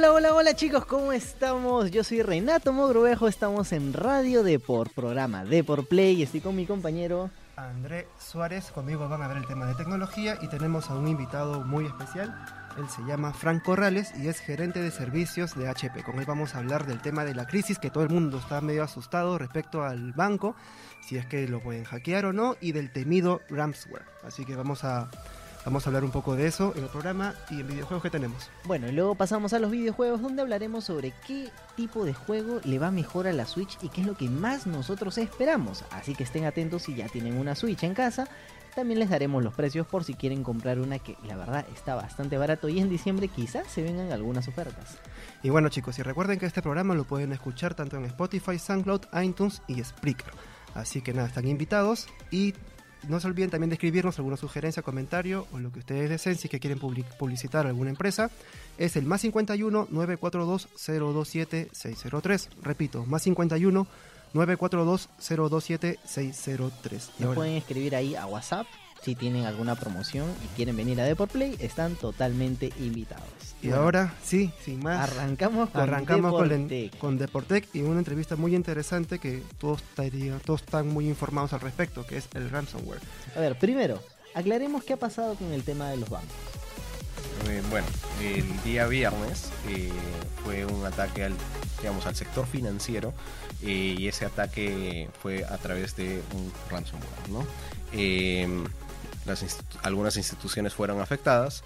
Hola, hola, hola chicos, ¿cómo estamos? Yo soy Renato Mogrovejo, estamos en Radio Deport, programa Deport Play, y estoy con mi compañero André Suárez, conmigo van a ver el tema de tecnología y tenemos a un invitado muy especial. Él se llama Frank Corrales y es gerente de servicios de HP. Con él vamos a hablar del tema de la crisis, que todo el mundo está medio asustado respecto al banco, si es que lo pueden hackear o no, y del temido ransomware. Así que vamos a Vamos a hablar un poco de eso en el programa y en videojuegos que tenemos. Bueno, y luego pasamos a los videojuegos donde hablaremos sobre qué tipo de juego le va mejor a la Switch y qué es lo que más nosotros esperamos. Así que estén atentos si ya tienen una Switch en casa. También les daremos los precios por si quieren comprar una que la verdad está bastante barato y en diciembre quizás se vengan algunas ofertas. Y bueno chicos, y recuerden que este programa lo pueden escuchar tanto en Spotify, SoundCloud, iTunes y Spreaker. Así que nada, están invitados y no se olviden también de escribirnos alguna sugerencia, comentario o lo que ustedes deseen si que quieren publicitar alguna empresa. Es el más 51 942 027 603. Repito, más 51 942 027 603. Nos pueden escribir ahí a WhatsApp si tienen alguna promoción y quieren venir a Deport Play, están totalmente invitados. Y ahora, sí, sin más. Arrancamos con arrancamos Deportec. Con, Deportec y una entrevista muy interesante que todos, todos están muy informados al respecto, que es el ransomware. A ver, primero, aclaremos qué ha pasado con el tema de los bancos. Eh, bueno, el día viernes eh, fue un ataque al, digamos, al sector financiero eh, y ese ataque fue a través de un ransomware, ¿no? Algunas instituciones fueron afectadas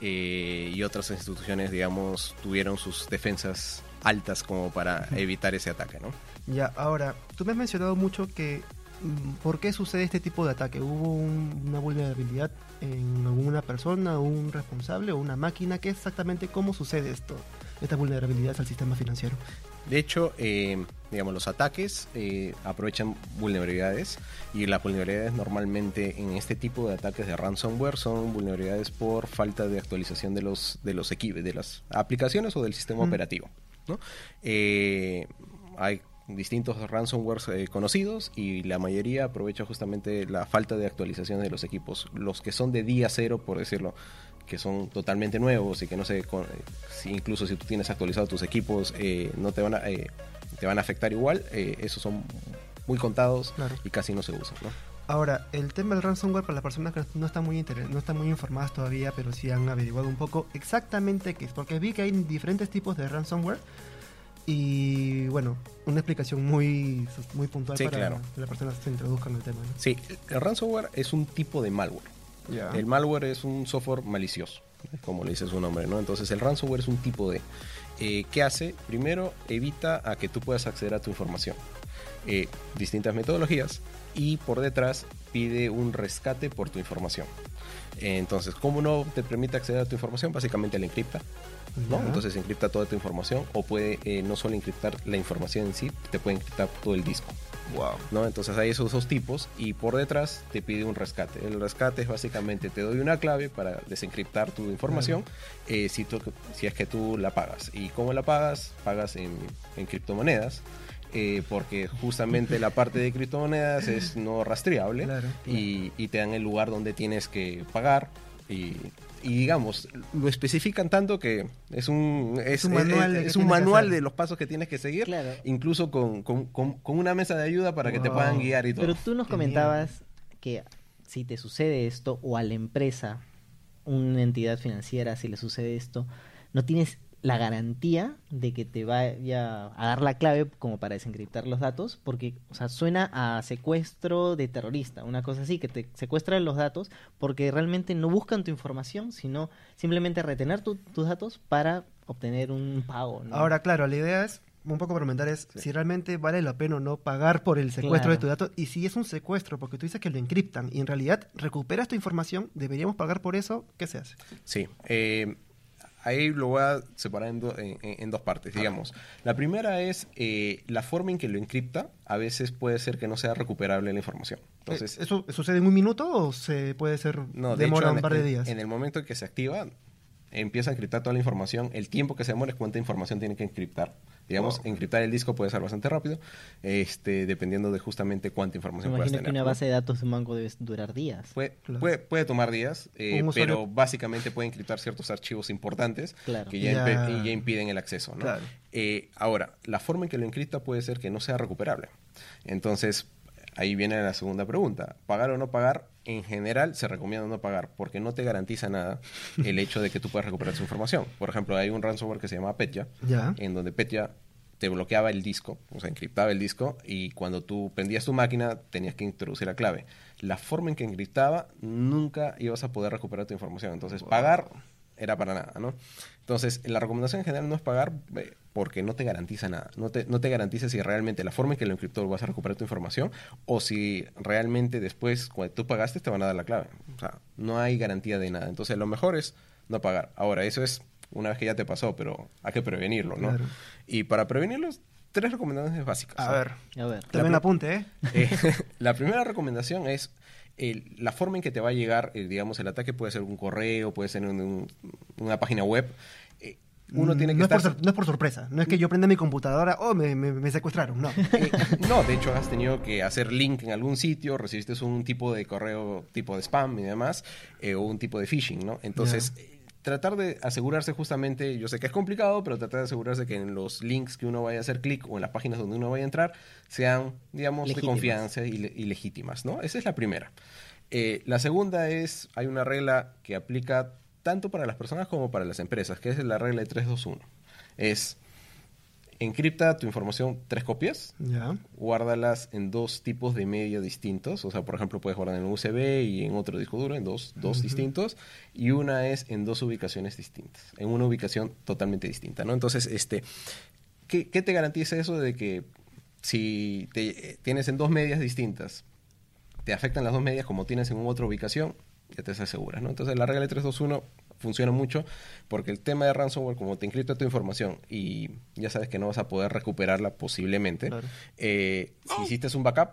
eh, y otras instituciones, digamos, tuvieron sus defensas altas como para evitar ese ataque, ¿no? Ya, ahora, tú me has mencionado mucho que mm, ¿por qué sucede este tipo de ataque? ¿Hubo una vulnerabilidad en alguna persona, un responsable o una máquina? ¿Qué exactamente cómo sucede esto, esta vulnerabilidad al sistema financiero? De hecho, eh, digamos, los ataques eh, aprovechan vulnerabilidades y las vulnerabilidades normalmente en este tipo de ataques de ransomware son vulnerabilidades por falta de actualización de los de los equipos, de las aplicaciones o del sistema operativo. ¿no? Eh, hay distintos ransomwares conocidos y la mayoría aprovecha justamente la falta de actualización de los equipos. Los que son de día cero, por decirlo, que son totalmente nuevos y que no sé, si incluso si tú tienes actualizados tus equipos, eh, no te van a, eh, te van a afectar igual, eh, esos son muy contados y casi no se usan. Ahora, el tema del ransomware para las personas que no están muy no están muy informadas todavía, pero sí han averiguado un poco exactamente qué es, porque vi que hay diferentes tipos de ransomware y bueno, una explicación muy, muy puntual para que las personas se introduzcan en el tema. Sí, el ransomware es un tipo de malware. El malware es un software malicioso, como le dice su nombre, ¿no? Entonces el ransomware es un tipo de... Eh, ¿Qué hace? Primero, evita a que tú puedas acceder a tu información. Eh, distintas metodologías y por detrás pide un rescate por tu información. entonces, ¿cómo no te permite acceder a tu información? Básicamente la encripta. ¿no? Entonces encripta toda tu información o puede eh, no solo encriptar la información en sí, te puede encriptar todo el disco. Wow. ¿no? Entonces hay esos dos tipos y por detrás te pide un rescate. El rescate es básicamente te doy una clave para desencriptar tu información eh, si, si es que tú la pagas. ¿Y cómo la pagas? Pagas en, criptomonedas. Eh, porque justamente la parte de criptomonedas es no rastreable Y, y, te dan el lugar donde tienes que pagar y y digamos, lo especifican tanto que es un, es, un manual, es, un manual de los pasos que tienes que seguir, incluso con, con, con, una mesa de ayuda para que te puedan guiar y todo. Pero tú nos comentabas que si te sucede esto o a la empresa, una entidad financiera, si le sucede esto, no tienes la garantía de que te vaya a dar la clave como para desencriptar los datos, porque, o sea, suena a secuestro de terrorista, una cosa así, que te secuestran los datos porque realmente no buscan tu información, sino simplemente retener tus datos para obtener un pago. Ahora, claro, la idea es un poco para comentar es si realmente vale la pena o no pagar por el secuestro de tus datos y si es un secuestro porque tú dices que lo encriptan y en realidad recuperas tu información, deberíamos pagar por eso, ¿qué se hace? Sí, eh, ahí lo voy a separar en, dos partes, digamos. La primera es eh, la forma en que lo encripta, a veces puede ser que no sea recuperable la información. Entonces, eh, ¿Eso sucede en un minuto o se puede ser no, demora un par de días? En, el momento en que se activa, empieza a encriptar toda la información, el tiempo que se demora es cuánta información tiene que encriptar Digamos, Wow. encriptar el disco puede ser bastante rápido, este, dependiendo de justamente cuánta Me información puedas imagino que tener. una base de datos de un banco debe durar días. Puede, Claro. puede, puede tomar días, eh, pero básicamente puede encriptar ciertos archivos importantes Claro. que ya, Ya. impiden el acceso. ¿no? Claro. Eh, ahora, la forma en que lo encripta puede ser que no sea recuperable. Entonces, ahí viene la segunda pregunta. ¿Pagar o no pagar? En general, se recomienda no pagar porque no te garantiza nada el hecho de que tú puedas recuperar su información. Por ejemplo, hay un ransomware que se llama Petya, Ya. en donde Petya te bloqueaba el disco, o sea, encriptaba el disco y cuando tú prendías tu máquina tenías que introducir la clave. La forma en que encriptaba nunca ibas a poder recuperar tu información. Entonces, pagar era para nada, ¿no? Entonces, la recomendación en general no es pagar eh, porque no te garantiza nada. No te, no te garantiza si realmente la forma en que lo encriptó vas a recuperar tu información o si realmente después, cuando tú pagaste, te van a dar la clave. O sea, no hay garantía de nada. Entonces, lo mejor es no pagar. Ahora, eso es una vez que ya te pasó, pero hay que prevenirlo, ¿no? Claro. Y para prevenirlo, tres recomendaciones básicas. A ver, A ver. también La- apunte, ¿eh? Eh, la primera recomendación es el- la forma en que te va a llegar, eh, digamos, el ataque puede ser un correo, puede ser un- un- una página web. Eh, uno Mm, tiene que no, estar... es por, sor- no es por sorpresa. No es que yo prenda mi computadora, oh, me, me- me secuestraron. No. Eh, no, de hecho has tenido que hacer link en algún sitio, recibiste un tipo de correo tipo de spam y demás, eh, o un tipo de phishing, ¿no? Entonces. Tratar de asegurarse justamente, yo sé que es complicado, pero tratar de asegurarse que en los links que uno vaya a hacer clic o en las páginas donde uno vaya a entrar sean, digamos, Legítimas. de confianza y, le- y legítimas, ¿no? Esa es la primera. Eh, la segunda es, hay una regla que aplica tanto para las personas como para las empresas, que es la regla de 321. Es, encripta tu información tres copias, Ya. guárdalas en dos tipos de media distintos. O sea, por ejemplo, puedes guardar en un USB y en otro disco duro, en dos, dos distintos. Y una es en dos ubicaciones distintas, en una ubicación totalmente distinta, ¿no? Entonces, este, ¿qué, qué te garantiza eso de que si te, eh, tienes en dos medias distintas, te afectan las dos medias como tienes en otra ubicación, ya te aseguras, ¿no? Entonces, la regla de 321 funciona mucho porque el tema de ransomware, como te encripta tu información y ya sabes que no vas a poder recuperarla posiblemente, Claro. eh, si hiciste un backup,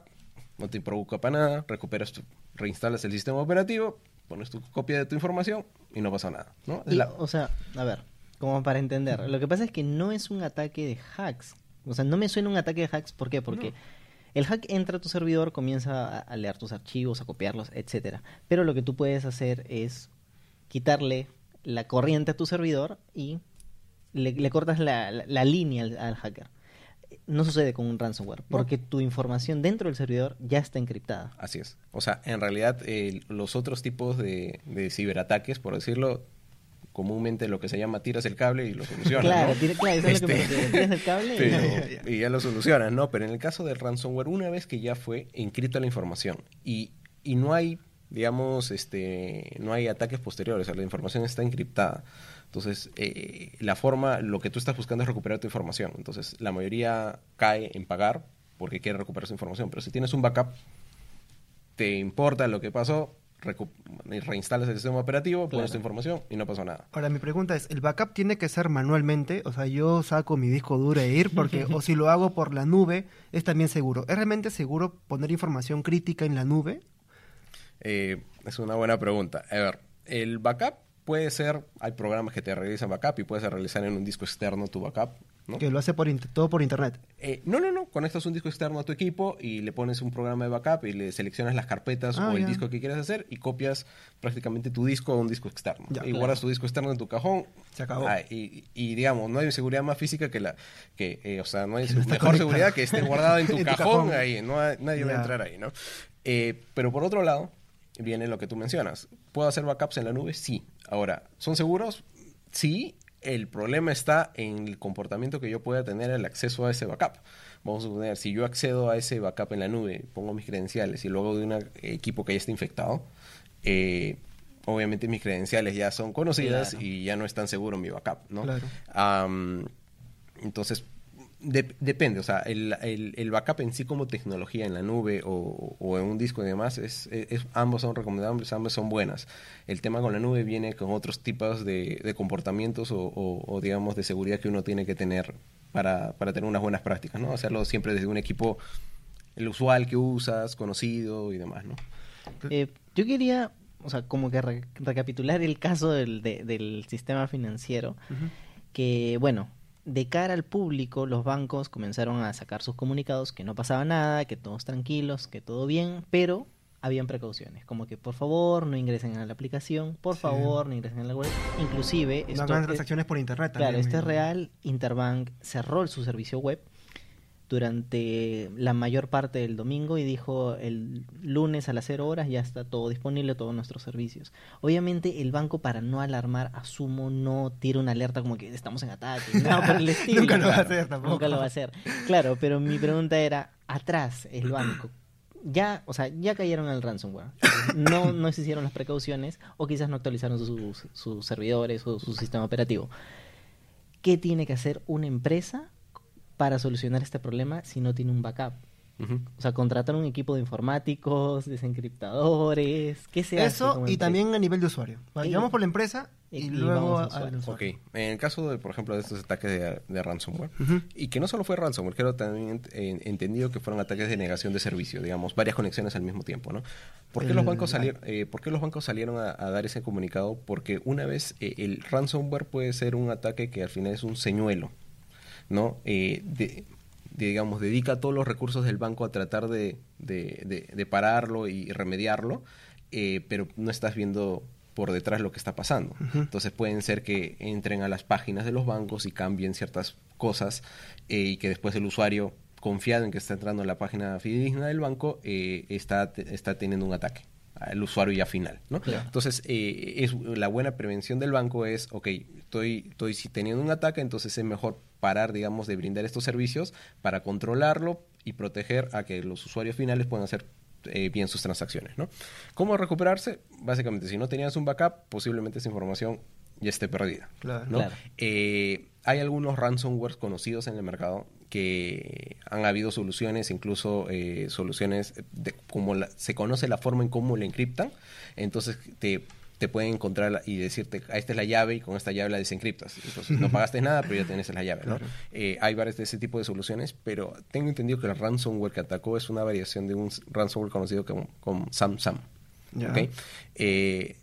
no te preocupa para nada, recuperas tu, reinstalas el sistema operativo, pones tu copia de tu información y no pasa nada, ¿no? Y, La- O sea, a ver, como para entender, lo que pasa es que no es un ataque de hacks. O sea, no me suena un ataque de hacks, ¿por qué? Porque el hack entra a tu servidor, comienza a, a leer tus archivos, a copiarlos, etcétera. Pero lo que tú puedes hacer es quitarle la corriente a tu servidor y le, le cortas la, la- la línea al, al hacker. No sucede con un ransomware, porque tu información dentro del servidor ya está encriptada. Así es. O sea, en realidad eh, los otros tipos de, de ciberataques, por decirlo, comúnmente lo que se llama tiras el cable y lo solucionas. Claro, ¿no? tira- claro, eso es lo que me Este. Tiras el cable y- pero- y ya lo solucionas, ¿no? Pero en el caso del ransomware, una vez que ya fue encripta la información y, y no hay, digamos, este, no hay ataques posteriores, o sea, la información está encriptada. Entonces, eh, la forma, lo que tú estás buscando es recuperar tu información. Entonces, la mayoría cae en pagar porque quiere recuperar su información. Pero si tienes un backup, te importa lo que pasó, reinstalas el sistema operativo, pones Claro. tu información y no pasó nada. Ahora, mi pregunta es, ¿el backup tiene que ser manualmente? O sea, yo saco mi disco duro e ir, porque, o si lo hago por la nube, es también seguro. ¿Es realmente seguro poner información crítica en la nube? Eh, es una buena pregunta. A ver, el backup puede ser, hay programas que te realizan backup y puedes realizar en un disco externo tu backup, ¿no? Que lo hace por todo por internet. Eh, no, no, no, conectas un disco externo a tu equipo y le pones un programa de backup y le seleccionas las carpetas Ah, o el disco que quieres hacer y copias prácticamente tu disco a un disco externo. Ya, y claro. guardas tu disco externo en tu cajón. Se acabó. Ah, y, y, digamos, no hay seguridad más física que la, que, eh, o sea, no hay no mejor conectado. seguridad que esté guardado en tu, En tu cajón, cajón. ahí, no hay- nadie va a entrar ahí, ¿no? Eh, pero por otro lado, viene lo que tú mencionas. ¿Puedo hacer backups en la nube? Sí. Ahora, ¿son seguros? Sí. El problema está en el comportamiento que yo pueda tener el acceso a ese backup. Vamos a suponer, si yo accedo a ese backup en la nube, pongo mis credenciales y luego de un equipo que ya está infectado, eh, obviamente mis credenciales ya son conocidas Claro. y ya no es tan seguro mi backup, ¿no? Claro. Entonces, de- depende, o sea, el, el- el backup en sí como tecnología en la nube o, o en un disco y demás, es, es- ambos son recomendables, ambos son buenas. El tema con la nube viene con otros tipos de, de comportamientos o, o- o, digamos, de seguridad que uno tiene que tener para, para tener unas buenas prácticas, ¿no? Hacerlo siempre desde un equipo, el usual que usas, conocido y demás, ¿no? Eh, yo quería, o sea, como que re- recapitular el caso del, de- del sistema financiero, que, bueno, de cara al público, los bancos comenzaron a sacar sus comunicados que no pasaba nada, que todos tranquilos, que todo bien, pero habían precauciones, como que por favor no ingresen a la aplicación, por Sí. favor no ingresen a la web, inclusive No esto hagan es- transacciones por internet Claro, esto es real. Interbank cerró su servicio web durante la mayor parte del domingo y dijo el lunes a las 0 horas ya está todo disponible, todos nuestros servicios. Obviamente el banco para no alarmar, asumo, no tira una alerta como que estamos en ataque, no por el estilo. Nunca lo va a Claro, hacer tampoco. Nunca lo va a hacer. Claro, pero mi pregunta era, atrás el banco, ya, o sea, ya cayeron el ransomware. No, no se hicieron las precauciones o quizás no actualizaron sus, sus servidores o su sistema operativo. ¿Qué tiene que hacer una empresa para solucionar este problema si no tiene un backup? O sea, contratar un equipo de informáticos, desencriptadores, ¿qué se hace Eso como y también a nivel de usuario. Vamos por la empresa y, y luego a- al al Ok, usuario. en el caso, de, por ejemplo, de estos ataques de, de ransomware, y que no solo fue ransomware, creo también eh, entendido que fueron ataques de negación de servicio, digamos, varias conexiones al mismo tiempo, ¿no? ¿Por qué, El- los, bancos salieron, eh, ¿por qué los bancos salieron a, a dar ese comunicado? Porque una vez eh, el ransomware puede ser un ataque que al final es un señuelo, ¿no? Eh, de, de, digamos, dedica todos los recursos del banco a tratar de, de- pararlo y remediarlo, eh, pero no estás viendo por detrás lo que está pasando. Entonces pueden ser que entren a las páginas de los bancos y cambien ciertas cosas eh, y que después el usuario, confiado en que está entrando a la página fidedigna del banco, eh, está, está teniendo un ataque al usuario ya final, ¿no? Entonces, eh, es la buena prevención del banco es, ok, estoy, estoy si teniendo un ataque, entonces es mejor parar, digamos, de brindar estos servicios para controlarlo y proteger a que los usuarios finales puedan hacer eh, bien sus transacciones, ¿no? ¿Cómo recuperarse? Básicamente, si no tenías un backup, posiblemente esa información ya esté perdida. Claro. ¿no? Claro. Eh, hay algunos ransomware conocidos en el mercado que han habido soluciones, incluso eh, soluciones de como la- se conoce la forma en cómo le encriptan, entonces te, te pueden encontrar y decirte, "Ah, esta es la llave y con esta llave la desencriptas. Entonces no pagaste nada, pero ya tienes la llave. ¿no? Claro. Eh, hay varios de ese tipo de soluciones, pero tengo entendido que el ransomware que atacó es una variación de un ransomware conocido como, como SamSam. Ya. ¿ok? Eh,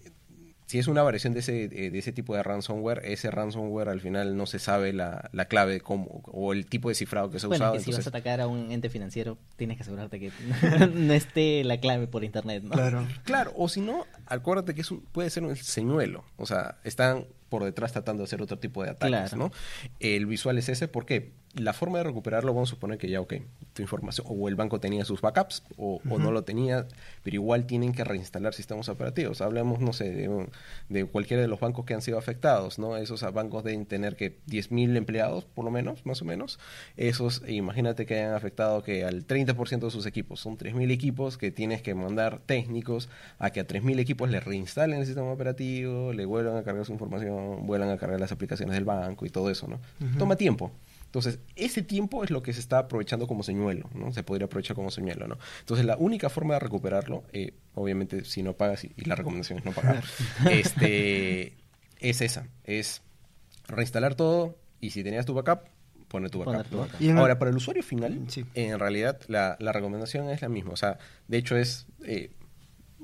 si es una variación de ese, eh, de ese tipo de ransomware, ese ransomware al final no se sabe la, la clave cómo, o el tipo de cifrado que se ha Bueno, usado. que si vas a atacar a un ente financiero, tienes que asegurarte que no esté la clave por internet, ¿no? Claro. Claro, o si no, acuérdate que es un- puede ser un señuelo. O sea, están por detrás tratando de hacer otro tipo de ataques, Claro. ¿no? El visual es ese porque la forma de recuperarlo, vamos a suponer que ya, ok, tu información, o el banco tenía sus backups, o, o no lo tenía, pero igual tienen que reinstalar sistemas operativos. Hablemos, no sé, de, un- de cualquiera de los bancos que han sido afectados, ¿no? Esos bancos deben tener que 10.000 empleados, por lo menos, más o menos. Esos, imagínate que hayan afectado que al 30% de sus equipos. Son 3.000 equipos que tienes que mandar técnicos a que a 3.000 equipos le reinstalen el sistema operativo, le vuelvan a cargar su información, vuelvan a cargar las aplicaciones del banco y todo eso, ¿no? Toma tiempo. Entonces, ese tiempo es lo que se está aprovechando como señuelo, ¿no? Se podría aprovechar como señuelo, ¿no? Entonces, la única forma de recuperarlo, eh, obviamente, si no pagas, y, y la recomendación es no pagar, este, es esa, es reinstalar todo y si tenías tu backup, poner tu backup. Tu Ahora, para el usuario final, Sí. en realidad, la, la recomendación es la misma. O sea, de hecho, es eh,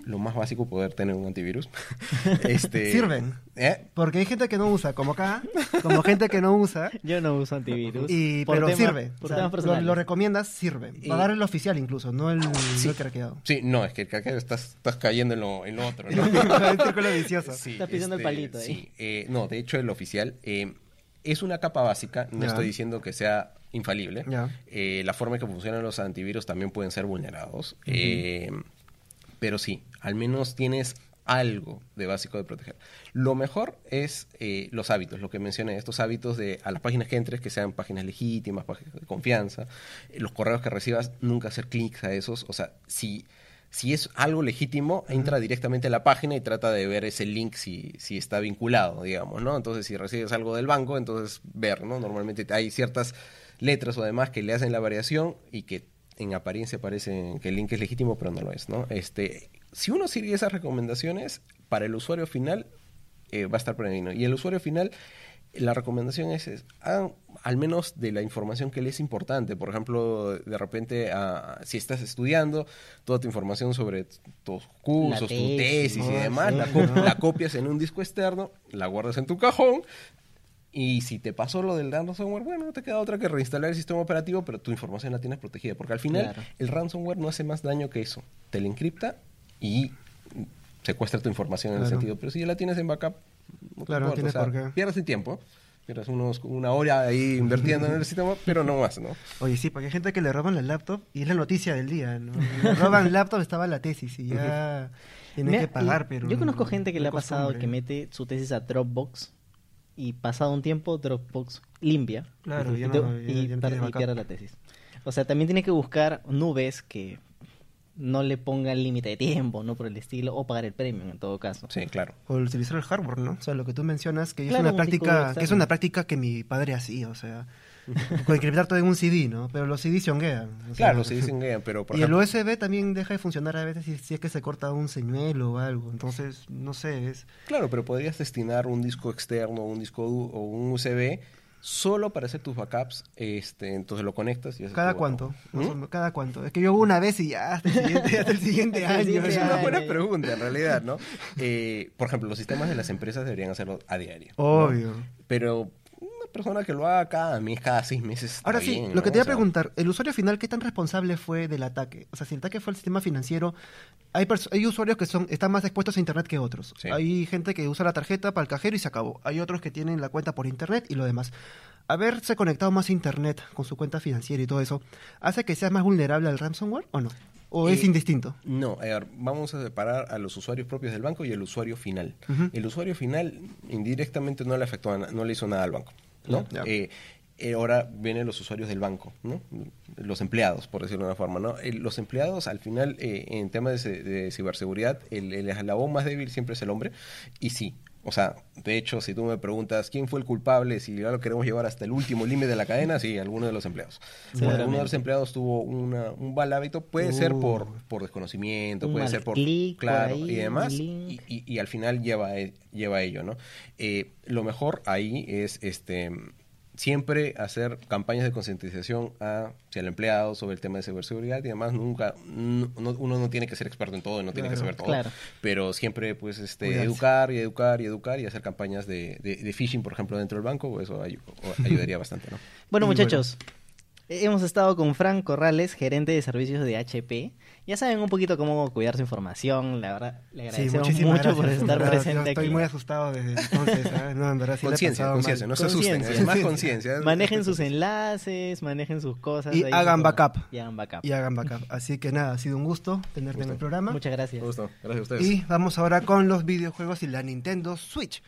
lo más básico poder tener un antivirus. este, Sirven. ¿Eh? Porque hay gente que no usa, como acá, como gente que no usa, Yo no uso antivirus. y, pero tema- sirve. O sea, lo, recomiendas, sirve. Y- Pagar el oficial incluso, no el, Sí. no el craqueado. Sí, no, es que el craqueo estás, estás cayendo en lo, en lo otro. ¿no? el círculo vicioso. Sí, Estás pisando el palito ahí. Sí, eh, no, de hecho el oficial eh, es una capa básica, no estoy diciendo que sea infalible. Eh, la forma en que funcionan los antivirus también pueden ser vulnerados. Eh, pero sí, al menos tienes algo de básico de proteger. Lo mejor es eh, los hábitos, lo que mencioné, estos hábitos de a las páginas que entres, que sean páginas legítimas, páginas de confianza, eh, los correos que recibas, nunca hacer clics a esos, o sea, si, si es algo legítimo, entra directamente a la página y trata de ver ese link si, si está vinculado, digamos, ¿no? Entonces, si recibes algo del banco, entonces ver, ¿no? Normalmente hay ciertas letras o demás que le hacen la variación y que en apariencia parece que el link es legítimo, pero no lo es, ¿no? Este, si uno sigue esas recomendaciones, para el usuario final eh, va a estar prevenido. Y el usuario final, la recomendación es, es, hagan al menos de la información que le es importante. Por ejemplo, de repente, ah, si estás estudiando, toda tu información sobre tus cursos, tu tesis, tesis y ah, demás, la copias en un disco externo, la guardas en tu cajón Y si te pasó lo del ransomware, bueno, no te queda otra que reinstalar el sistema operativo, pero tu información la tienes protegida. Porque al final Claro. el ransomware no hace más daño que eso. Te la encripta y secuestra tu información en el sentido. Pero si ya la tienes en backup, no te Claro, no tienes por qué. Pierdes el tiempo. Pierdes unos, una hora ahí invirtiendo en el sistema, pero no más, ¿no? Oye, sí, porque hay gente que le roban la laptop y es la noticia del día, ¿no? Le roban laptop, estaba la tesis y ya tienen Mira, que pagar, pero... Yo conozco no- gente que no le ha pasado que mete su tesis a Dropbox y pasado un tiempo Dropbox limpia Claro, y, no- y pierde la tesis. O sea, también tiene que buscar nubes que no le pongan límite de tiempo, no por el estilo, o pagar el premium en todo caso. Sí, claro. O utilizar el hardware, ¿no? O sea, lo que tú mencionas, que Claro, es una práctica, que es una práctica que mi padre hacía, o sea, encriptar todo en un CD, ¿no? Pero los CD se honguean. o sea, Claro, se que, pero por y ejemplo, el USB también deja de funcionar a veces si, si es que se corta un señuelo o algo. Entonces, no sé, es... Claro, pero podrías destinar un disco externo, un disco du- o un USB solo para hacer tus backups. Este, entonces lo conectas y haces ¿Cada cuánto? ¿Mm? ¿Cada cuánto? Es que yo hago una vez y ya, hasta el siguiente, hasta el siguiente Hasta el año. Es una buena pregunta, en realidad, ¿no? Eh, por ejemplo, los sistemas de las empresas deberían hacerlo a diario. ¿no? Obvio. Pero persona que lo haga cada mes, cada seis meses. Ahora sí, bien, lo que te iba O a preguntar, ¿el usuario final qué tan responsable fue del ataque? O sea, si el ataque fue al sistema financiero, hay, hay usuarios que son están más expuestos a Internet que otros. Sí. Hay gente que usa la tarjeta para el cajero y se acabó. Hay otros que tienen la cuenta por Internet y lo demás. Haberse conectado más a Internet con su cuenta financiera y todo eso, ¿hace que seas más vulnerable al ransomware o no? ¿O es Eh, indistinto? No, a ver, vamos a separar a los usuarios propios del banco y el usuario final. El usuario final indirectamente no le afectó, no le hizo nada al banco, ¿no? Eh, eh, ahora vienen los usuarios del banco, ¿no? Los empleados, por decirlo de una forma, ¿no? Eh, los empleados, al final, eh, en temas de, ciberseguridad, el, el eslabón más débil siempre es el hombre. Y sí, o sea, de hecho, si tú me preguntas quién fue el culpable, si ya lo queremos llevar hasta el último límite de la cadena, sí, alguno de los empleados. Cuando alguno de los empleados tuvo una, un mal hábito, puede ser Uh. por, por desconocimiento, puede ser por... clic por claro, ahí, y demás. Y, y- y al final lleva, a- lleva a ello, ¿no? Eh, lo mejor ahí es este siempre hacer campañas de concientización a- hacia el empleado sobre el tema de ciberseguridad y además nunca no- no- uno no tiene que ser experto en todo y no tiene que saber todo claro. pero siempre pues este Cuidarse. educar y educar y educar y hacer campañas de, de- de phishing por ejemplo dentro del banco eso ayudaría bastante no Bueno, Y muchachos, hemos estado con Frank Corrales, gerente de servicios de HP. Ya saben un poquito cómo cuidar su información. La verdad, le agradecemos mucho por estar verdad, presente Estoy aquí. muy asustado desde entonces. ¿sabes? No, en verdad sí conciencia pasado conciencia mal. no se asusten es más conciencia Manejen sus enlaces, manejen sus cosas. Y ahí hagan backup. Y hagan backup. Y hagan backup. Así que nada, ha sido un gusto tenerte en el programa. Muchas gracias. Un gusto gracias a ustedes Y vamos ahora con los videojuegos y la Nintendo Switch.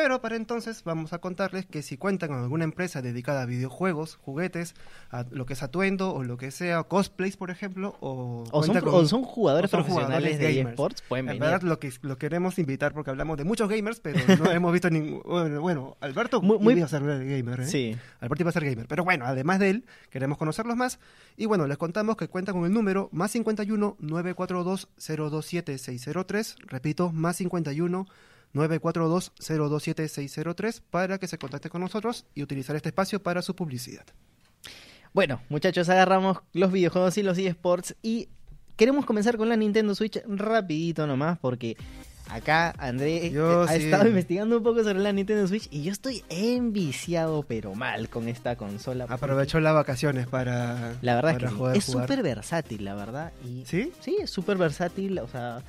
Pero para entonces vamos a contarles que si cuentan con alguna empresa dedicada a videojuegos, juguetes, a lo que es atuendo o lo que sea, cosplays por ejemplo, o, O son, con- o son jugadores o son profesionales jugadores de eSports, pueden En venir. verdad lo que lo queremos invitar porque hablamos de muchos gamers, pero no hemos visto ningún... Bueno, bueno, Alberto Muy- muy- iba a ser gamer, ¿eh? Sí. Alberto iba a ser gamer. Pero bueno, además de él, queremos conocerlos más. Y bueno, les contamos que cuentan con el número más 51 942 027 603. Repito, más 51 942 027 603 para que se contacte con nosotros y utilizar este espacio para su publicidad. Bueno, muchachos, agarramos los videojuegos y los eSports y queremos comenzar con la Nintendo Switch rapidito nomás porque acá André Yo ha sí. estado investigando un poco sobre la Nintendo Switch y yo estoy enviciado pero mal con esta consola. Aprovechó las vacaciones para, La verdad es para que sí, poder es súper versátil, la verdad. Y ¿Sí? Sí, es súper versátil, o sea,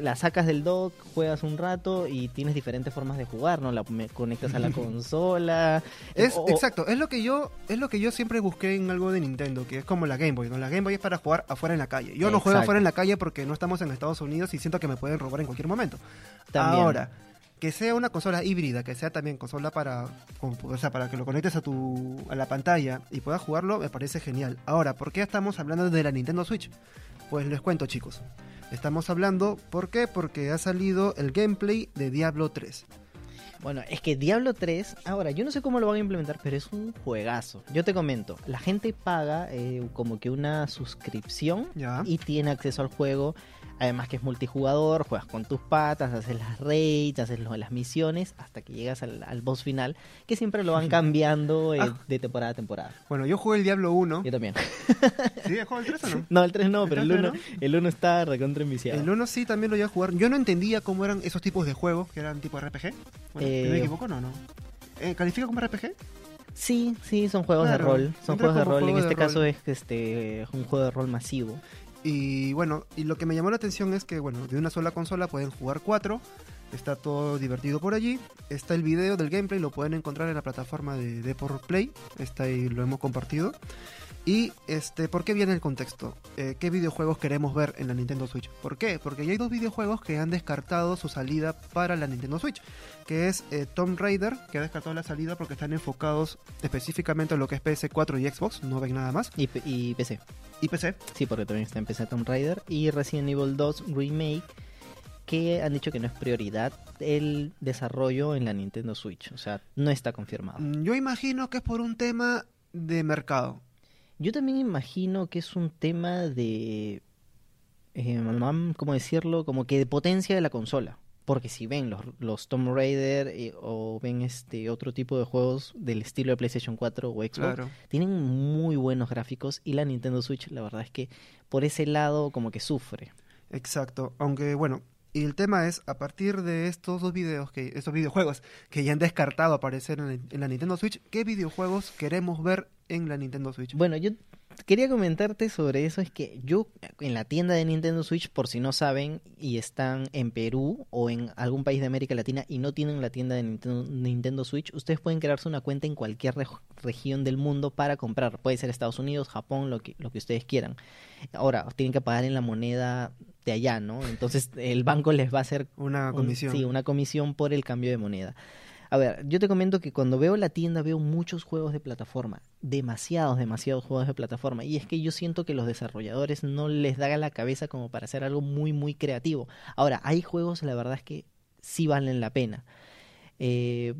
la sacas del dock, juegas un rato y tienes diferentes formas de jugar, ¿no? La me- conectas a la consola. Es o- exacto, es lo que yo es lo que yo siempre busqué en algo de Nintendo, que es como la Game Boy, ¿no? La Game Boy es para jugar afuera en la calle. Yo no juego Exacto. afuera en la calle porque no estamos en Estados Unidos y siento que me pueden robar en cualquier momento. También. Ahora, que sea una consola híbrida, que sea también consola para o sea, para que lo conectes a tu a la pantalla y puedas jugarlo, me parece genial. Ahora, ¿por qué estamos hablando de la Nintendo Switch? Pues les cuento, chicos. Estamos hablando, ¿por qué? Porque ha salido el gameplay de Diablo 3. Bueno, es que Diablo 3, ahora, yo no sé cómo lo van a implementar, pero es un juegazo. Yo te comento, la gente paga eh, como que una suscripción Ya. y tiene acceso al juego. Además que es multijugador, juegas con tus patas, haces las raids, haces lo- las misiones, hasta que llegas al, al boss final, que siempre lo van cambiando eh, Ah. de temporada a temporada. Bueno, yo jugué el Diablo 1. Yo también. ¿Sí? ¿Has el 3 o no? No, el 3 no, ¿El pero el 3 1, no? el 1 está recontra enviciado. El 1 sí también lo iba a jugar. Yo no entendía cómo eran esos tipos de juegos, que eran tipo RPG. Bueno, no me Eh, equivoco, no, no. eh, ¿califica como RPG? Sí, sí, son juegos Claro, de rol. Son juegos de rol. En juego este caso rol. es este un juego de rol masivo. Y bueno, y lo que me llamó la atención es que, bueno, de una sola consola pueden jugar cuatro. Está todo divertido por allí. Está el video del gameplay, lo pueden encontrar en la plataforma de Deport Play. Está ahí, lo hemos compartido. Y este, ¿por qué viene el contexto? Eh, ¿Qué videojuegos queremos ver en la Nintendo Switch? ¿Por qué? Porque ya hay dos videojuegos que han descartado su salida para la Nintendo Switch, que es eh, Tomb Raider, que ha descartado la salida porque están enfocados específicamente en lo que es PS4 y Xbox, no ven nada más, Y, y PC. y PC. Sí, porque también está en PC Tomb Raider. Y Resident Evil 2 Remake. Que han dicho que no es prioridad el desarrollo en la Nintendo Switch. O sea, no está confirmado. Mm, Yo imagino que es por un tema de mercado. Yo también imagino que es un tema de. Eh, ¿Cómo decirlo? Como que de potencia de la consola. Porque si ven los, los Tomb Raider eh, o ven este otro tipo de juegos del estilo de PlayStation 4 o Xbox, Claro. tienen muy buenos gráficos y la Nintendo Switch, la verdad es que por ese lado como que sufre. Exacto. Aunque bueno, y el tema es, a partir de estos dos videos, que, estos videojuegos que ya han descartado aparecer en, el- en la Nintendo Switch, ¿qué videojuegos queremos ver en la Nintendo Switch? Bueno, yo quería comentarte sobre eso, es que yo en la tienda de Nintendo Switch, por si no saben, y están en Perú o en algún país de América Latina y no tienen la tienda de Nintendo, Nintendo Switch, ustedes pueden crearse una cuenta en cualquier reg- región del mundo para comprar. Puede ser Estados Unidos, Japón, lo que, lo que ustedes quieran. Ahora, tienen que pagar en la moneda de allá, ¿no? Entonces el banco les va a hacer Una un- comisión. sí, una comisión por el cambio de moneda. A ver, yo te comento que cuando veo la tienda veo muchos juegos de plataforma, demasiados, demasiados juegos de plataforma, y es que yo siento que los desarrolladores no les da la cabeza como para hacer algo muy, muy creativo. Ahora, hay juegos, la verdad es que sí valen la pena. Eh,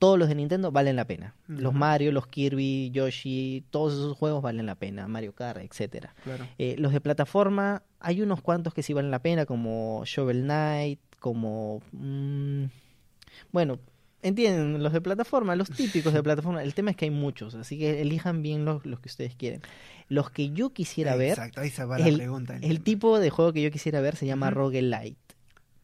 todos los de Nintendo valen la pena. Los. Mario, los Kirby, Yoshi, todos esos juegos valen la pena. Mario Kart, etcétera. Claro. Eh, los de plataforma, hay unos cuantos que sí valen la pena, como Shovel Knight, como... mm, bueno, entienden, los de plataforma, los típicos de plataforma. El tema es que hay muchos, así que elijan bien los, los que ustedes quieren. Los que yo quisiera ver, Exacto, ahí se va la el, pregunta. el tipo de juego que yo quisiera ver se llama Ujú. Roguelite.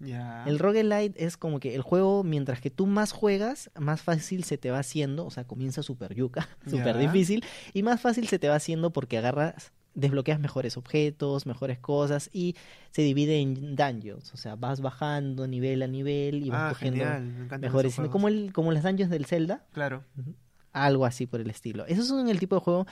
Ya. El roguelite es como que el juego, mientras que tú más juegas, más fácil se te va haciendo, o sea, comienza super yuca, super Ya. difícil, y más fácil se te va haciendo porque agarras, desbloqueas mejores objetos, mejores cosas, y se divide en dungeons, o sea, vas bajando nivel a nivel y vas Ah, cogiendo. Me mejores, como, el, como las dungeons del Zelda, Claro. algo así por el estilo. Esos son el tipo de juego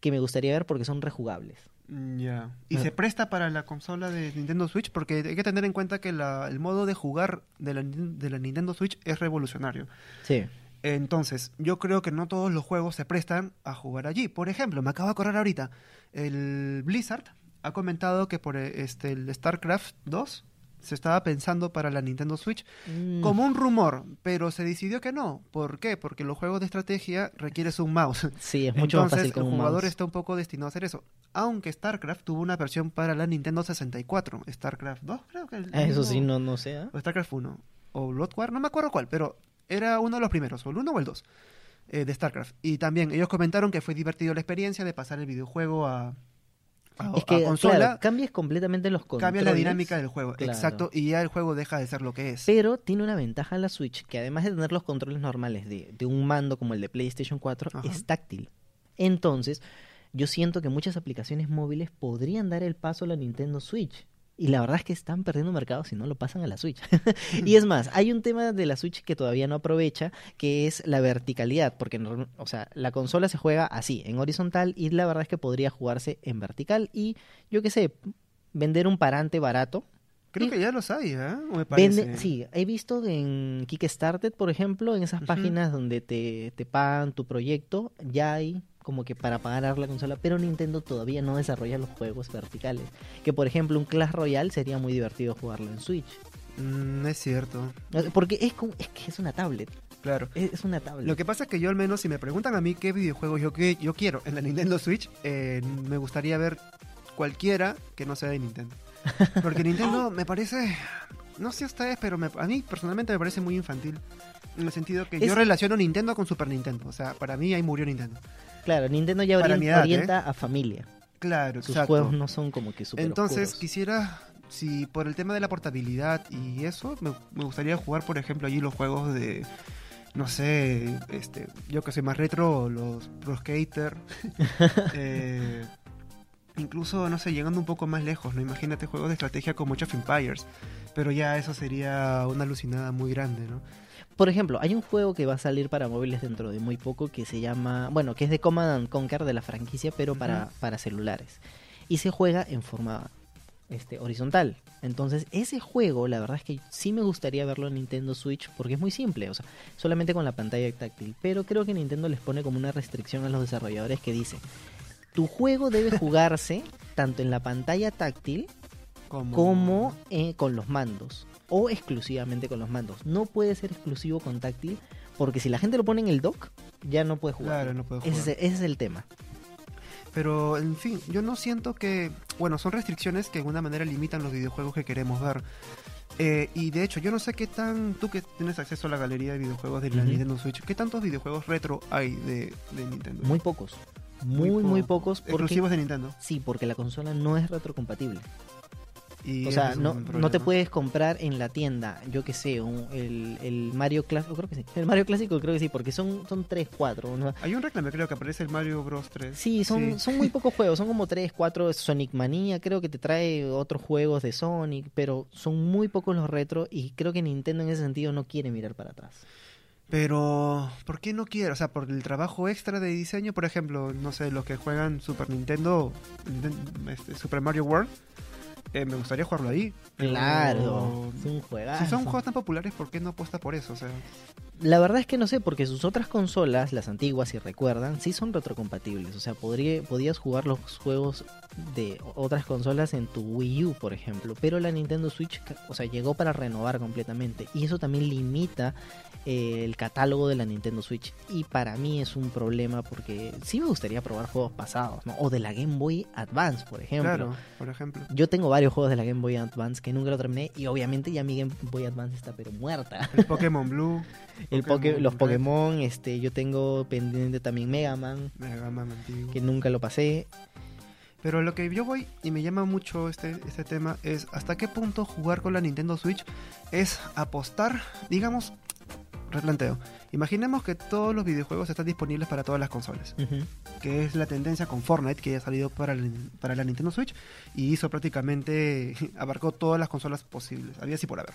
que me gustaría ver porque son rejugables. Mm, Ya. ¿Y Ah. se presta para la consola de Nintendo Switch? Porque hay que tener en cuenta que la- el modo de jugar de la, de la Nintendo Switch es revolucionario. Sí. Entonces, yo creo que no todos los juegos se prestan a jugar allí. Por ejemplo, me acabo de acordar ahorita, el Blizzard ha comentado que por eh, este el StarCraft 2 se estaba pensando para la Nintendo Switch Mm, como un rumor, pero se decidió que no. ¿Por qué? Porque los juegos de estrategia requieren un mouse. sí, es mucho más fácil con el un jugador mouse. está un poco destinado a hacer eso. Aunque StarCraft tuvo una versión para la Nintendo 64, StarCraft 2, creo que el Eso mismo- sí, no. ¿ah? o StarCraft 1 o Blood War, no me acuerdo cuál, pero era uno de los primeros, o el 1 o el 2 eh, de StarCraft. Y también ellos comentaron que fue divertido la experiencia de pasar el videojuego a, a, Es a que, consola. claro, cambias completamente los controles. cambia la dinámica del juego, Claro. exacto, y ya el juego deja de ser lo que es. Pero tiene una ventaja la Switch, que además de tener los controles normales de, de un mando como el de PlayStation 4, Ajá. es táctil. Entonces, yo siento que muchas aplicaciones móviles podrían dar el paso a la Nintendo Switch. Y la verdad es que están perdiendo mercado si no lo pasan a la Switch. y es más, hay un tema de la Switch que todavía no aprovecha, que es la verticalidad, porque norm- o sea, la consola se juega así, en horizontal, y la verdad es que podría jugarse en vertical. Y yo qué sé, vender un parante barato, Creo y- que ya los hay, ¿eh? Me parece. Vende, sí, he visto en Kickstarter, por ejemplo, en esas páginas donde te, te pagan tu proyecto, ya hay como que para pagar la consola, pero Nintendo todavía no desarrolla los juegos verticales. Que por ejemplo un Clash Royale sería muy divertido jugarlo en Switch. Mm, es cierto, Porque es, como- es que es una tablet, claro. es, una tablet. Lo que pasa es que yo al menos si me preguntan a mí qué videojuegos yo, que, yo quiero en la Nintendo Switch, eh, me gustaría ver cualquiera que no sea de Nintendo. Porque Nintendo me parece, no sé ustedes, pero me- a mí personalmente me parece muy infantil. En el sentido que yo relaciono Nintendo con Super Nintendo. O sea, para mí ahí murió Nintendo. Claro, Nintendo ya Para ¿eh? orienta a familia. Claro, Sus exacto. juegos no son como que super Entonces oscuros. quisiera, si por el tema de la portabilidad y eso, me, me gustaría jugar, por ejemplo, allí los juegos de no sé, este, yo que soy más retro, los Pro Skater, eh, incluso, no sé, llegando un poco más lejos, ¿no? Imagínate juegos de estrategia como Age of Empires, pero ya eso sería una alucinada muy grande, ¿no? Por ejemplo, hay un juego que va a salir para móviles dentro de muy poco que se llama, bueno, que es de Command and Conquer de la franquicia, pero para, para celulares. Y se juega en forma este, horizontal. Entonces, ese juego, la verdad es que sí me gustaría verlo en Nintendo Switch porque es muy simple, o sea, solamente con la pantalla táctil. Pero creo que Nintendo les pone como una restricción a los desarrolladores que dice, tu juego debe jugarse tanto en la pantalla táctil Como, como eh, con los mandos o exclusivamente con los mandos. No puede ser exclusivo con táctil porque si la gente lo pone en el dock ya no puede jugar. Claro, no puedo ese, jugar. es, ese es el tema. Pero, en fin, yo no siento que... Bueno, son restricciones que de alguna manera limitan los videojuegos que queremos ver. Eh, y de hecho, yo no sé qué tan... Tú que tienes acceso a la galería de videojuegos de la. Nintendo Switch, ¿qué tantos videojuegos retro hay de, de Nintendo? Muy pocos. Muy, muy, pocos. Porque, Exclusivos de Nintendo. Sí, porque la consola no es retrocompatible. Y O sea, no, no te puedes comprar en la tienda, yo que sé, un- el, el Mario Clásico, creo que sí. El Mario Clásico creo que sí, porque son, son 3, 4. ¿no? Hay un reclame, creo que aparece el Mario Bros 3. Sí, son, son muy pocos juegos, son como 3, 4. Sonic Manía creo que te trae otros juegos de Sonic, pero son muy pocos los retro y creo que Nintendo en ese sentido no quiere mirar para atrás. Pero, ¿por qué no quiere? O sea, por el trabajo extra de diseño, por ejemplo, no sé, los que juegan Super Nintendo, Ninten- este, Super Mario World, eh, me gustaría jugarlo ahí. pero- Claro, es un juegazo. Si son juegos tan populares, ¿por qué no apuesta por eso? O sea, La verdad es que no sé, porque sus otras consolas, las antiguas, si recuerdan, sí son retrocompatibles. O sea, podría, podías jugar los juegos de otras consolas en tu Wii U, por ejemplo. Pero la Nintendo Switch, o sea, llegó para renovar completamente. Y eso también limita eh, el catálogo de la Nintendo Switch. Y para mí es un problema porque sí me gustaría probar juegos pasados, ¿no? O de la Game Boy Advance, por ejemplo. claro, por ejemplo. Yo tengo varios juegos de la Game Boy Advance que nunca lo terminé. Y obviamente ya mi Game Boy Advance está pero muerta. El Pokémon Blue, El Pokémon Poké- los Red. Pokémon, este, yo tengo pendiente también Mega Man, Mega Man antiguo. que nunca lo pasé. Pero lo que yo voy y me llama mucho este, este tema es hasta qué punto jugar con la Nintendo Switch es apostar, digamos, replanteo. Imaginemos que todos los videojuegos están disponibles para todas las consolas, que es la tendencia con Fortnite que ya ha salido para la, para la Nintendo Switch y hizo prácticamente, abarcó todas las consolas posibles, había así por haber.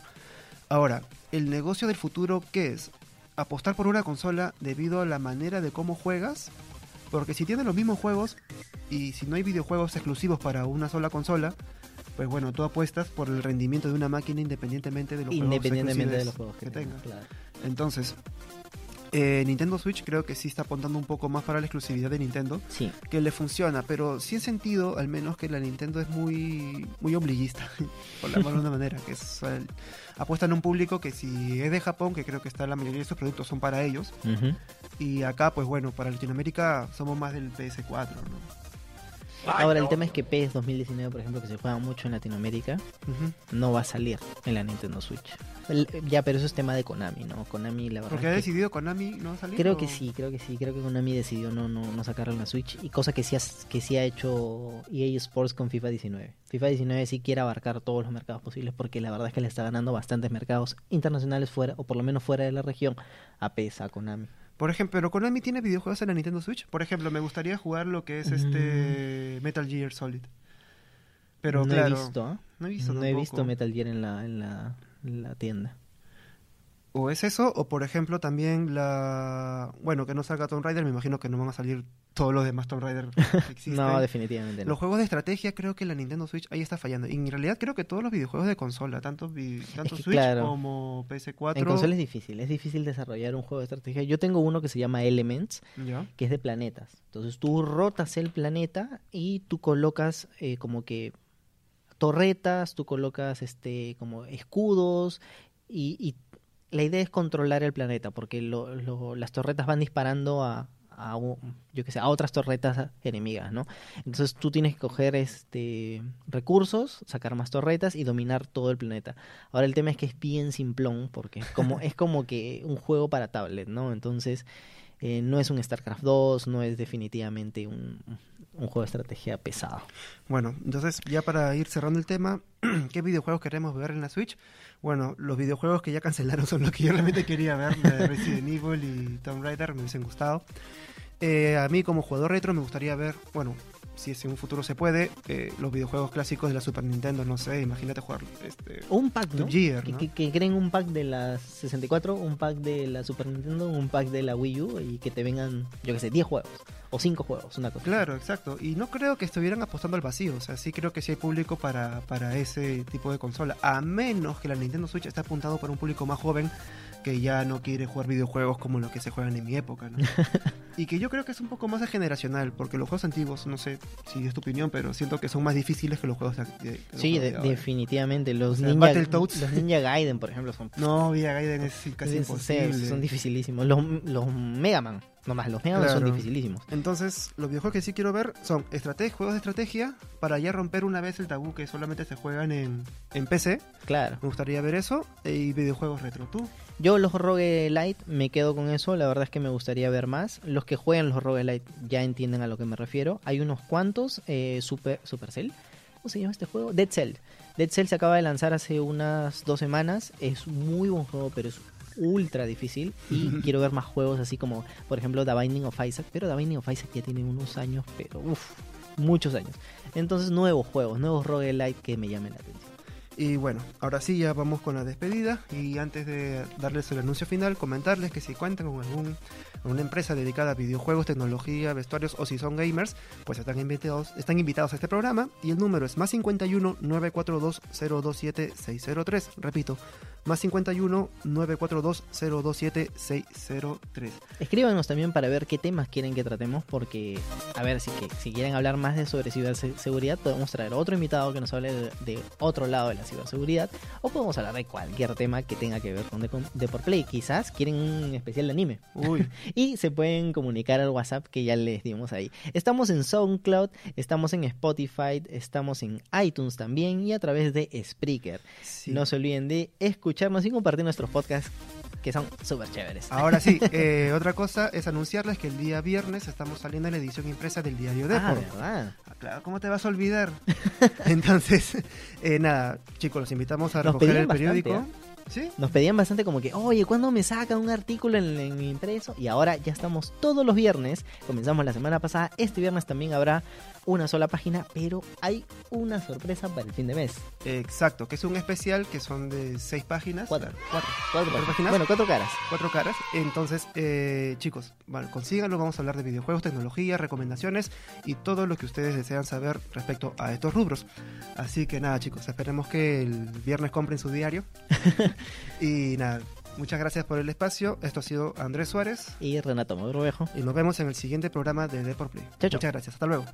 Ahora, el negocio del futuro, ¿qué es? Apostar por una consola debido a la manera de cómo juegas, porque si tienes los mismos juegos y si no hay videojuegos exclusivos para una sola consola, pues bueno, tú apuestas por el rendimiento de una máquina independientemente de los Independientemente de los juegos que, exclusivos tenga. claro. Entonces, eh, Nintendo Switch creo que sí está apuntando un poco más para la exclusividad de Nintendo, Sí, que le funciona, pero sí he sentido al menos que la Nintendo es muy muy ombliguista, por llamarlo de una manera, que es, el- apuesta en un público que si es de Japón, que creo que está la mayoría de sus productos son para ellos, y acá pues bueno, para Latinoamérica somos más del PS4, ¿no? Ahora el tema es que PES 2019, por ejemplo, que se juega mucho en Latinoamérica, no va a salir en la Nintendo Switch. El- ya, pero eso es tema de Konami, ¿no? Konami, la verdad. Porque ha decidido Konami no salir. Creo o- que sí, creo que sí, creo que Konami decidió no, no, no sacarlo en la Switch y cosa que sí, has- que sí ha hecho EA Sports con FIFA 19. FIFA 19 sí quiere abarcar todos los mercados posibles porque la verdad es que le está ganando bastantes mercados internacionales fuera, o por lo menos fuera de la región, a PES, a Konami. Por ejemplo, pero Konami tiene videojuegos en la Nintendo Switch. Por ejemplo, me gustaría jugar lo que es este Metal Gear Solid. Pero no claro, he visto, no he visto no he visto Metal Gear en la, en la, en la tienda. O es eso, o por ejemplo también la... Bueno, que no salga Tomb Raider, me imagino que no van a salir todos los demás Tomb Raider que existen. No, definitivamente no. Los juegos de estrategia creo que la Nintendo Switch ahí está fallando. Y en realidad creo que todos los videojuegos de consola, tanto, vi- tanto que Switch claro. como PS4... En consola es difícil, es difícil desarrollar un juego de estrategia. Yo tengo uno que se llama Elements, ¿Ya? que es de planetas. Entonces tú rotas el planeta y tú colocas eh, como que torretas, tú colocas este como escudos y, y la idea es controlar el planeta porque lo- lo- las torretas van disparando a, a yo que sé, a otras torretas enemigas, ¿no? Entonces tú tienes que coger este recursos, sacar más torretas y dominar todo el planeta. Ahora el tema es que es bien simplón porque es como es como que un juego para tablet, ¿no? Entonces eh, no es un StarCraft 2, no es definitivamente un, un juego de estrategia pesado. Bueno, entonces ya para ir cerrando el tema, ¿qué videojuegos queremos ver en la Switch? Bueno, los videojuegos que ya cancelaron son los que yo realmente quería ver, de Resident Evil y Tomb Raider, me hubiesen gustado. Eh, a mí como jugador retro me gustaría ver, bueno, si es en un futuro se puede, eh, los videojuegos clásicos de la Super Nintendo, no sé, imagínate jugar este, Un pack, ¿no? Gear, que, ¿no? que- que creen un pack de la 64, un pack de la Super Nintendo, un pack de la Wii U y que te vengan, yo que sé, 10 juegos o 5 juegos, una cosa. Claro, exacto. Y no creo que estuvieran apostando al vacío. O sea, sí creo que sí hay público para, para ese tipo de consola. A menos que la Nintendo Switch esté apuntado para un público más joven que ya no quiere jugar videojuegos como los que se juegan en mi época. ¿no? y que yo creo que es un poco más generacional, porque los juegos antiguos, no sé si es tu opinión, pero siento que son más difíciles que los juegos de, los Sí, juegos de- de ahora. definitivamente. Los, O sea, ninja, los Ninja Gaiden, por ejemplo, son No, Villa Gaiden es casi es- imposible. son dificilísimos. Los, los Mega Man, nomás, los Mega Man son Claro. dificilísimos. Entonces, los videojuegos que sí quiero ver son juegos de estrategia para ya romper una vez el tabú que solamente se juegan en, en PC. Claro. Me gustaría ver eso. Y videojuegos retro. ¿Tú? Yo los roguelite me quedo con eso, la verdad es que me gustaría ver más. Los que juegan los roguelite ya entienden a lo que me refiero. Hay unos cuantos, eh, Super, Supercell, ¿cómo se llama este juego? Dead Cell. Dead Cell se acaba de lanzar hace unas dos semanas, es muy buen juego, pero es ultra difícil y quiero ver más juegos así como, por ejemplo, The Binding of Isaac, pero The Binding of Isaac ya tiene unos años, pero uff, muchos años. Entonces, nuevos juegos, nuevos roguelite que me llamen la atención. Y bueno, ahora sí ya vamos con la despedida. Y antes de darles el anuncio final, comentarles que si cuentan con algún una empresa dedicada a videojuegos, tecnología, vestuarios o si son gamers, pues están invitados, están invitados a este programa. Y el número es más 51 942 027 603. Repito, más 51 942 027 603. Escríbanos también para ver qué temas quieren que tratemos, porque, a ver, si, que, si quieren hablar más de sobre ciberseguridad, podemos traer otro invitado que nos hable de, de otro lado de la ciberseguridad, o podemos hablar de cualquier tema que tenga que ver con de, con Play. Quizás quieren un especial de anime. Uy, Y se pueden comunicar al WhatsApp que ya les dimos ahí. Estamos en SoundCloud, estamos en Spotify, estamos en iTunes también y a través de Spreaker. sí. No se olviden de escucharnos y compartir nuestros podcasts que son súper chéveres. Ahora sí, eh, otra cosa es anunciarles que el día viernes estamos saliendo en la edición impresa del diario Ah, Depor. ¿verdad? Ah, Claro, ¿cómo te vas a olvidar? Entonces, eh, nada, chicos, los invitamos a Nos recoger el periódico. bastante, ¿Sí? Nos pedían bastante como que, oye, ¿cuándo me sacan un artículo en, en mi impreso? Y ahora ya estamos todos los viernes. Comenzamos la semana pasada. Este viernes también habrá una sola página, pero hay una sorpresa para el fin de mes. Exacto, que es un especial que son de seis páginas. Cuatro. Cuatro. Cuatro ¿Cuatro páginas. Bueno, cuatro caras. Cuatro caras. Entonces, eh, chicos, bueno, consíganlo. Vamos a hablar de videojuegos, tecnología, recomendaciones y todo lo que ustedes desean saber respecto a estos rubros. Así que nada, chicos, esperemos que el viernes compren su diario. y nada, muchas gracias por el espacio. Esto ha sido Andrés Suárez. Y Renato Mogrovejo. Y nos vemos en el siguiente programa de Deport Play. Muchas gracias. Hasta luego.